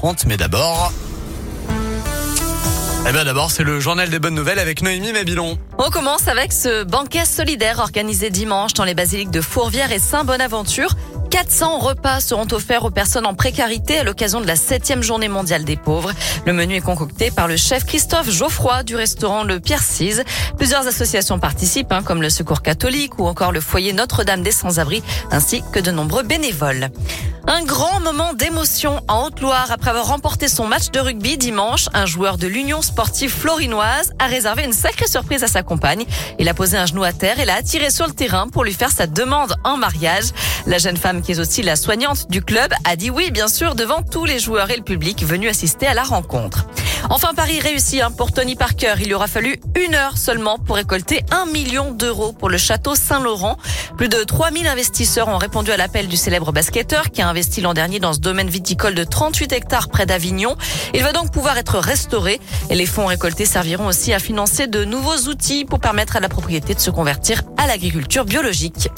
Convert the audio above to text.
7h30. Mais d'abord... Eh bien d'abord, c'est le journal des bonnes nouvelles avec Noémie Mabilon. On commence avec ce banquet solidaire organisé dimanche dans les basiliques de Fourvière et Saint-Bonaventure. 400 repas seront offerts aux personnes en précarité à l'occasion de la 7e journée mondiale des pauvres. Le menu est concocté par le chef Christophe Geoffroy du restaurant Le Pierre Cise. Plusieurs associations participent, hein, comme le Secours catholique ou encore le foyer Notre-Dame des Sans-Abris, ainsi que de nombreux bénévoles. Un grand moment d'émotion en Haute-Loire après avoir remporté son match de rugby dimanche. Un joueur de l'Union sportive florinoise a réservé une sacrée surprise à sa compagne. Il a posé un genou à terre et l'a attiré sur le terrain pour lui faire sa demande en mariage. La jeune femme, qui est aussi la soignante du club, a dit oui, bien sûr, devant tous les joueurs et le public venus assister à la rencontre. Enfin, Paris réussit hein, pour Tony Parker. Il lui aura fallu une heure seulement pour récolter un million d'euros pour le château Saint-Laurent. Plus de 3000 investisseurs ont répondu à l'appel du célèbre basketteur qui a investi l'an dernier dans ce domaine viticole de 38 hectares près d'Avignon. Il va donc pouvoir être restauré et les fonds récoltés serviront aussi à financer de nouveaux outils pour permettre à la propriété de se convertir à l'agriculture biologique.